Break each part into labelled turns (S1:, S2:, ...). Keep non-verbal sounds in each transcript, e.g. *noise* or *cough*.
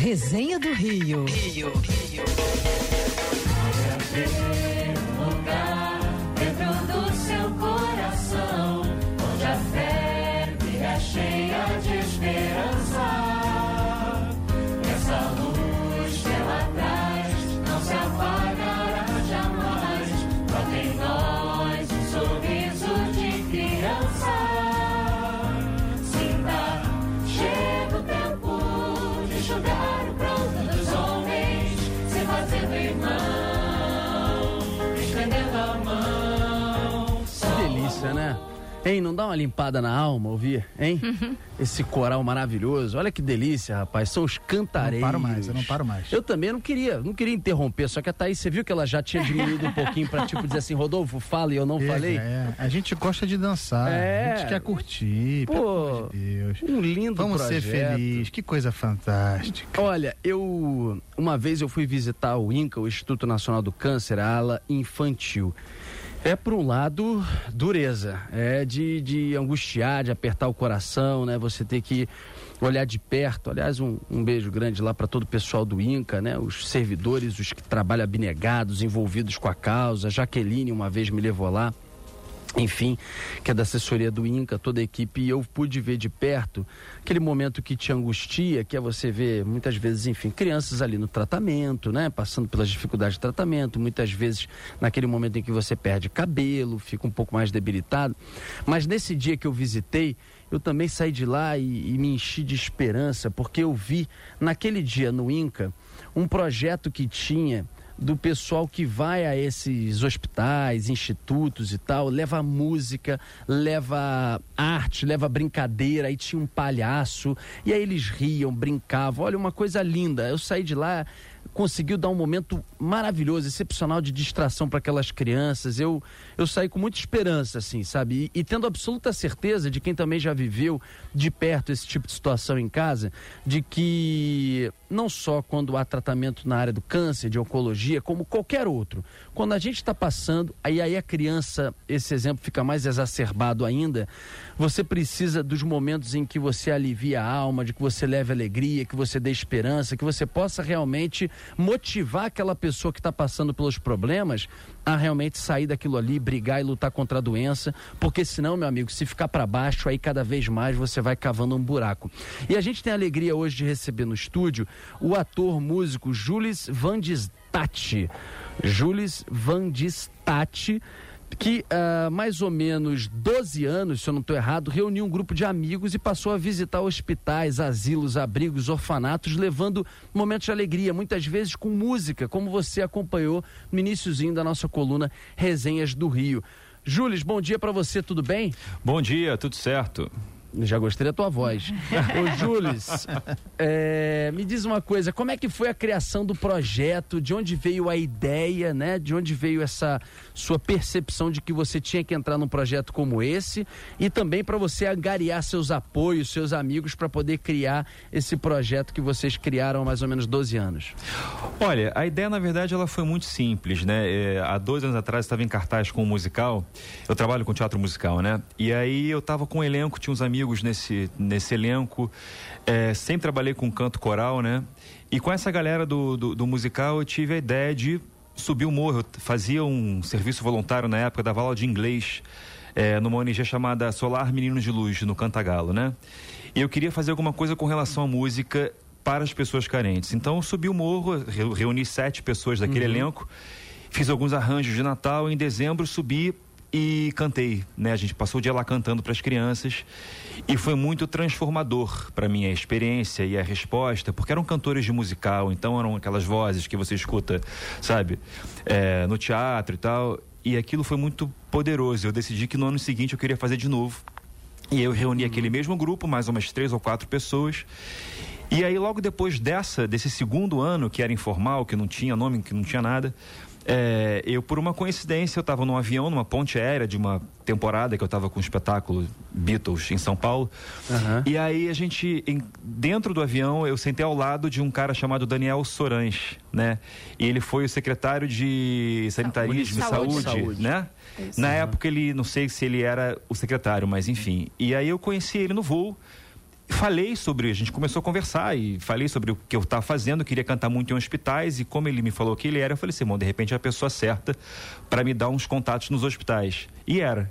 S1: Resenha do Rio. Rio, Rio.
S2: Hein, não dá uma limpada na alma ouvir, hein? Esse coral maravilhoso. Olha que delícia, rapaz. São os cantareiros.
S3: Não paro mais, eu não paro mais.
S2: Eu também não queria, não queria interromper, só que a Thaís, você viu que ela já tinha diminuído um pouquinho pra tipo dizer assim, Rodolfo, fala e eu não
S3: É,
S2: falei?
S3: é, a gente gosta de dançar,
S2: É.
S3: a gente quer curtir,
S2: Pô,
S3: pelo amor de Deus.
S2: Um lindo
S3: Vamos ser
S2: projeto.
S3: felizes, que coisa fantástica.
S2: Olha, eu uma vez eu fui visitar o INCA, o Instituto Nacional do Câncer, a ala infantil. É por um lado dureza, é de, de angustiar, de apertar o coração, né? Você ter que olhar de perto. Aliás, um, um beijo grande lá para todo o pessoal do INCA, né? Os servidores, os que trabalham abnegados, envolvidos com a causa. Jaqueline uma vez me levou lá enfim, que é da assessoria do INCA, toda a equipe, e eu pude ver de perto aquele momento que te angustia, que é você ver muitas vezes, enfim, crianças ali no tratamento, né, passando pelas dificuldades de tratamento, muitas vezes naquele momento em que você perde cabelo, fica um pouco mais debilitado. Mas nesse dia que eu visitei, eu também saí de lá e, e me enchi de esperança, porque eu vi naquele dia no INCA um projeto que tinha do pessoal que vai a esses hospitais, institutos e tal, leva música, leva arte, leva brincadeira, aí tinha um palhaço, e aí eles riam, brincavam, olha, uma coisa linda. Eu saí de lá, conseguiu dar um momento maravilhoso, excepcional de distração para aquelas crianças. Eu, eu saí com muita esperança, assim, sabe? E, e tendo absoluta certeza de quem também já viveu de perto esse tipo de situação em casa, de que não só quando há tratamento na área do câncer, de oncologia, como qualquer outro, quando a gente está passando, aí, aí a criança, esse exemplo fica mais exacerbado ainda, você precisa dos momentos em que você alivia a alma, de que você leve alegria, que você dê esperança, que você possa realmente motivar aquela pessoa que está passando pelos problemas a realmente sair daquilo ali, brigar e lutar contra a doença, porque senão, meu amigo, se ficar para baixo, aí cada vez mais você vai cavando um buraco. E a gente tem a alegria hoje de receber no estúdio o ator músico Jules Van Distat. Jules Van Distat que há mais ou menos 12 anos, se eu não estou errado, reuniu um grupo de amigos e passou a visitar hospitais, asilos, abrigos, orfanatos, levando momentos de alegria, muitas vezes com música, como você acompanhou no iníciozinho da nossa coluna Resenhas do Rio. Júlis, bom dia para você, tudo bem?
S4: Bom dia, tudo certo.
S2: Já gostei da tua voz. *laughs* Ô, Júlis, é, me diz uma coisa, como é que foi a criação do projeto? De onde veio a ideia, né? De onde veio essa sua percepção de que você tinha que entrar num projeto como esse? E também para você angariar seus apoios, seus amigos, para poder criar esse projeto que vocês criaram há mais ou menos 12 anos.
S4: Olha, a ideia, na verdade, ela foi muito simples, né? É, há dois anos atrás, estava em cartaz com um musical. Eu trabalho com teatro musical, né? E aí eu estava com um elenco, tinha uns amigos nesse, nesse elenco. É, sempre trabalhei com canto coral, né? E com essa galera do, do, do musical, eu tive a ideia de subir o morro. Eu fazia um serviço voluntário na época, dava aula de inglês. É, numa ONG chamada Solar Meninos de Luz, no Cantagalo, né? E eu queria fazer alguma coisa com relação à música para as pessoas carentes. Então eu subi o morro, re- reuni sete pessoas daquele elenco, fiz alguns arranjos de Natal, em dezembro subi e cantei, né? A gente passou o dia lá cantando para as crianças e foi muito transformador para mim a experiência e a resposta, porque eram cantores de musical, então eram aquelas vozes que você escuta, sabe, É, no teatro e tal. E aquilo foi muito poderoso. Eu decidi que no ano seguinte eu queria fazer de novo. E eu reuni aquele mesmo grupo, mais umas três ou quatro pessoas. E aí, logo depois dessa, desse segundo ano, que era informal, que não tinha nome, que não tinha nada, é, eu, por uma coincidência, eu estava num avião, numa ponte aérea de uma temporada que eu estava com o espetáculo Beatles em São Paulo.
S2: Aham.
S4: E aí a gente, em- dentro do avião, eu sentei ao lado de um cara chamado Daniel Sorans, né? E ele foi o secretário de sanitarismo e
S2: Saúde.
S4: saúde,
S2: Saúde.
S4: né?
S5: Isso.
S4: Na época ele, não sei se ele era o secretário, mas enfim. E aí eu conheci ele no voo. Falei sobre, a gente começou a conversar e falei sobre o que eu estava fazendo, queria cantar muito em hospitais e como ele me falou que ele era, eu falei assim, bom, de repente é a pessoa certa para me dar uns contatos nos hospitais. E era.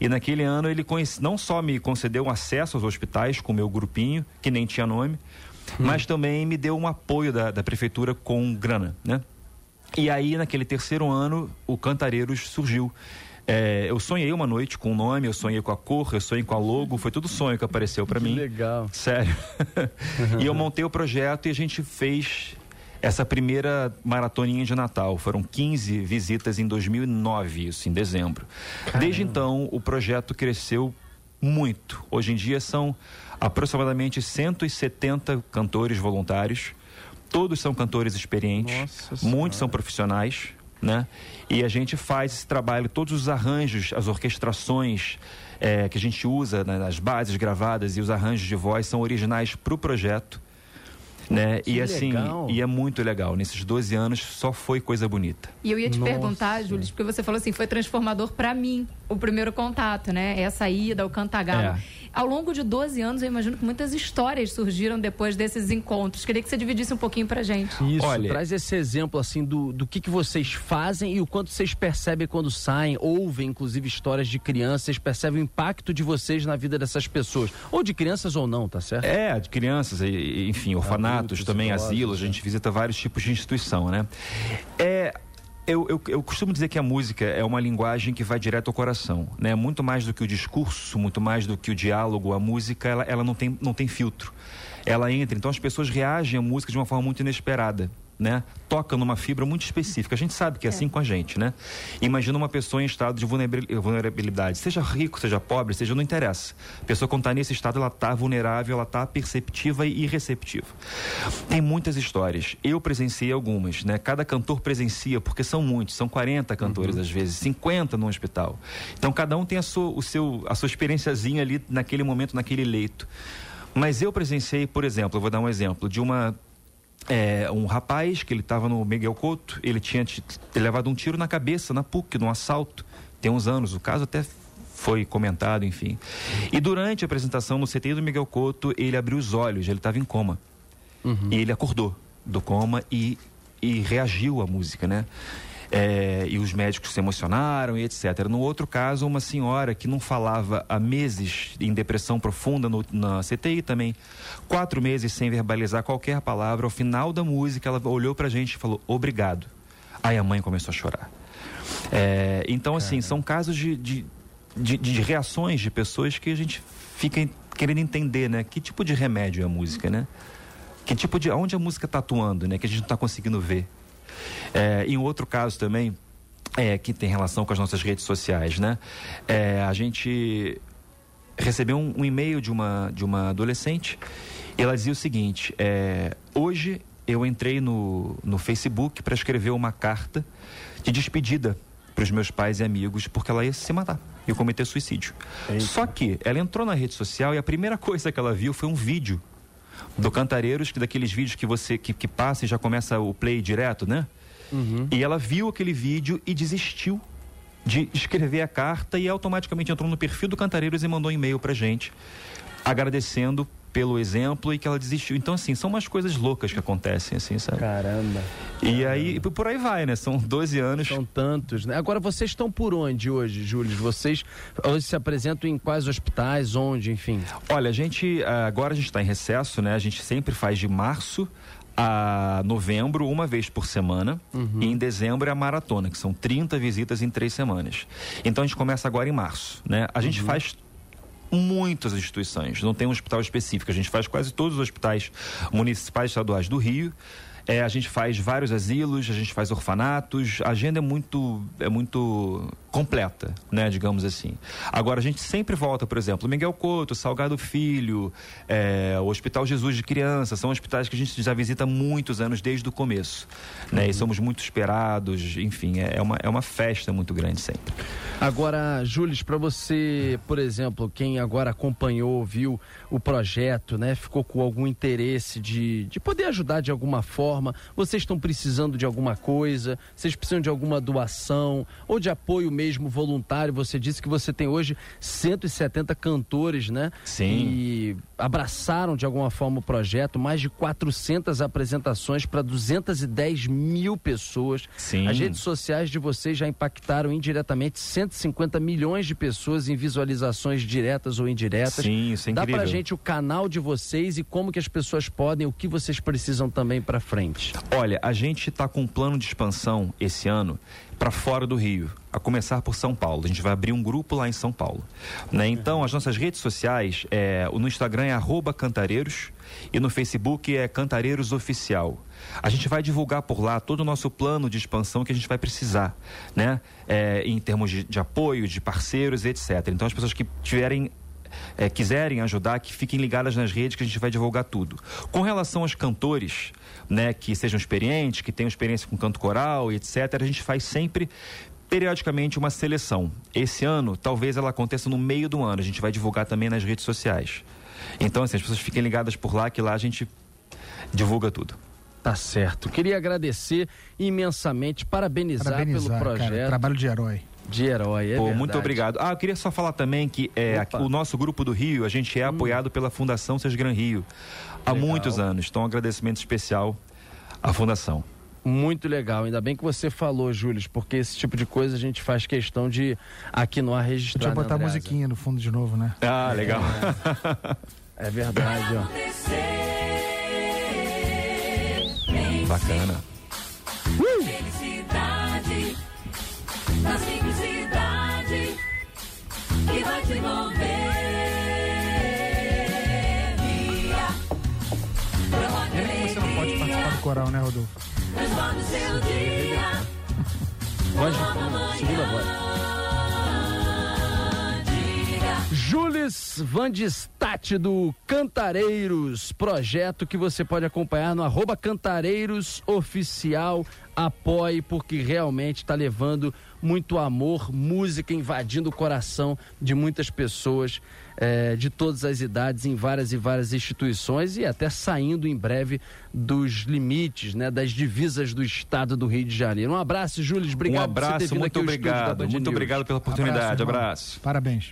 S4: E naquele ano ele conhece, não só me concedeu um acesso aos hospitais com o meu grupinho, que nem tinha nome, hum. mas também me deu um apoio da, da prefeitura com grana, né? E aí, naquele terceiro ano, o Cantareiros surgiu. É, eu sonhei uma noite com o nome, eu sonhei com a cor, eu sonhei com a logo, foi tudo sonho que apareceu para mim.
S2: Legal.
S4: Sério. *laughs* e eu montei o projeto e a gente fez essa primeira maratoninha de Natal. Foram 15 visitas em 2009, isso, em dezembro. Caramba. Desde então, o projeto cresceu muito. Hoje em dia são aproximadamente 170 cantores voluntários. Todos são cantores experientes, Nossa muitos são profissionais, né? E a gente faz esse trabalho, todos os arranjos, as orquestrações é, que a gente usa né, nas bases gravadas e os arranjos de voz são originais para o projeto né? Que e assim, legal. e é muito legal. Nesses 12 anos só foi coisa bonita.
S5: E eu ia te Nossa. perguntar, Júlio, porque você falou assim, foi transformador para mim o primeiro contato, né? Essa ida, o cantagalo. É. Ao longo de 12 anos, eu imagino que muitas histórias surgiram depois desses encontros. Queria que você dividisse um pouquinho pra gente.
S2: Isso, Olha, traz esse exemplo assim do, do que, que vocês fazem e o quanto vocês percebem quando saem, ouvem inclusive histórias de crianças, percebem o impacto de vocês na vida dessas pessoas. Ou de crianças ou não, tá certo?
S4: É, de crianças, enfim, orfanatos Adultos, também, asilos, a gente visita vários tipos de instituição, né? É, eu, eu, eu, costumo dizer que a música é uma linguagem que vai direto ao coração, né? Muito mais do que o discurso, muito mais do que o diálogo, a música, ela, ela não, tem, não tem filtro. Ela entra, então as pessoas reagem à música de uma forma muito inesperada né, toca numa fibra muito específica. A gente sabe que é, é. assim com a gente, né? Imagina uma pessoa em estado de vulnerabilidade, seja rico, seja pobre, seja não interessa. A pessoa quando está nesse estado, ela está vulnerável, ela está perceptiva e receptiva. Tem muitas histórias. Eu presenciei algumas, né? Cada cantor presencia, porque são muitos, são 40 cantores uhum. às vezes, 50 no hospital. Então cada um tem a sua, o seu, a sua experiênciazinha ali naquele momento, naquele leito. Mas eu presenciei, por exemplo, eu vou dar um exemplo de uma é, um rapaz que ele estava no Miguel Couto, ele tinha levado um tiro na cabeça, na PUC, num assalto, tem uns anos. O caso até foi comentado, enfim. E durante a apresentação no CTI do Miguel Couto, ele abriu os olhos, ele estava em coma. Uhum. E ele acordou do coma e, e reagiu à música, né? É, e os médicos se emocionaram e etc. No outro caso, uma senhora que não falava há meses em depressão profunda no, na CTI também, quatro meses sem verbalizar qualquer palavra. Ao final da música, ela olhou para a gente e falou obrigado. Aí a mãe começou a chorar. É, então, assim, são casos de, de, de, de reações de pessoas que a gente fica querendo entender, né? Que tipo de remédio é a música, né? Que tipo de. onde a música está atuando, né? Que a gente não está conseguindo ver. É, em outro caso também, é, que tem relação com as nossas redes sociais, né? É, a gente recebeu um, um, e-mail de uma, de uma adolescente e ela dizia o seguinte: é, hoje eu entrei no, no Facebook para escrever uma carta de despedida para os meus pais e amigos porque ela ia se matar e cometer suicídio. Eita. Só que ela entrou na rede social e a primeira *laughs* coisa que ela viu foi um vídeo do Cantareiros, que daqueles vídeos que você que, que passa e já começa o play direto, né? Uhum. E ela viu aquele vídeo e desistiu de escrever a carta e automaticamente entrou no perfil do Cantareiros e mandou um e-mail pra gente agradecendo pelo exemplo e que ela desistiu. Então, assim, são umas coisas loucas que acontecem, assim, sabe?
S2: Caramba.
S4: E
S2: Caramba.
S4: aí, por aí vai, né? São 12 anos.
S2: São tantos, né? Agora, vocês estão por onde hoje, Júlio? Vocês hoje se apresentam em quais hospitais, onde, enfim?
S4: Olha, a gente, agora a gente está em recesso, né? A gente sempre faz de março a novembro, uma vez por semana, uhum. e em dezembro é a maratona, que são 30 visitas em três semanas. Então a gente começa agora em março, né? A gente uhum. faz muitas instituições, não tem um hospital específico. A gente faz quase todos os hospitais municipais estaduais do Rio. É, a gente faz vários asilos, a gente faz orfanatos, a agenda é muito, é muito completa, né, digamos assim. Agora, a gente sempre volta, por exemplo, Miguel Couto, Salgado Filho, é, o Hospital Jesus de Criança, são hospitais que a gente já visita há muitos anos, desde o começo. Né, uhum. E somos muito esperados, enfim, é, é, uma, é uma festa muito grande sempre.
S2: Agora, Júlio, para você, por exemplo, quem agora acompanhou, viu o projeto, né, ficou com algum interesse de, de poder ajudar de alguma forma, forma? Vocês estão precisando de alguma coisa? Vocês precisam de alguma doação ou de apoio mesmo voluntário? Você disse que você tem hoje 170 cantores, né?
S4: Sim.
S2: E abraçaram de alguma forma o projeto, mais de 400 apresentações para 210 mil pessoas.
S4: Sim.
S2: As redes sociais de vocês já impactaram indiretamente 150 milhões de pessoas em visualizações diretas ou indiretas.
S4: Sim, isso é
S2: Dá
S4: incrível.
S2: pra gente o canal de vocês e como que as pessoas podem, o que vocês precisam também para frente.
S4: Olha, a gente está com um plano de expansão esse ano para fora do Rio, a começar por São Paulo. A gente vai abrir um grupo lá em São Paulo. Né? Então, as nossas redes sociais, é, no Instagram é cantareiros e no Facebook é Cantareiros Oficial. A gente vai divulgar por lá todo o nosso plano de expansão que a gente vai precisar, né? É, em termos de, de apoio, de parceiros, etc. Então, as pessoas que tiverem é, quiserem ajudar, que fiquem ligadas nas redes que a gente vai divulgar tudo. Com relação aos cantores, né, que sejam experientes, que tenham experiência com canto coral e etc., a gente faz sempre periodicamente uma seleção. Esse ano, talvez ela aconteça no meio do ano. A gente vai divulgar também nas redes sociais. Então, assim, as pessoas fiquem ligadas por lá, que lá a gente divulga tudo.
S2: Tá certo. Queria agradecer imensamente, parabenizar,
S3: Parabenizar,
S2: pelo projeto
S3: cara. Trabalho de herói.
S2: De herói. É
S4: Pô,
S2: verdade.
S4: muito obrigado. Ah, eu queria só falar também que é, aqui- o nosso grupo do Rio, a gente é apoiado pela Fundação Sesgran Rio há
S2: Legal.
S4: muitos anos. Então, um agradecimento especial à Fundação.
S2: Muito legal. Ainda bem que você falou, Júlio, porque esse tipo de coisa a gente faz questão de aqui no ar registrar.
S3: Podia
S2: né,
S3: botar a
S2: Andreasa?
S3: musiquinha no fundo de novo, né?
S4: Ah, legal.
S2: É verdade, ó.
S4: Bacana.
S6: Felicidade
S3: coral, né, Rodolfo?
S6: Seu dia.
S2: Voz de segunda voz. Jules Van de Stat do Cantareiros, projeto que você pode acompanhar no arroba Cantareiros Oficial. Apoie, porque realmente está levando muito amor, música invadindo o coração de muitas pessoas eh, de todas as idades, em várias e várias instituições e até saindo em breve dos limites, né, das divisas do estado do Rio de Janeiro. Um abraço, Júlio. Obrigado
S4: um
S2: por você ter
S4: abraço,
S2: vindo
S4: muito
S2: aqui
S4: obrigado. Muito
S2: News.
S4: obrigado pela oportunidade.
S3: irmão.
S4: abraço.
S3: Parabéns.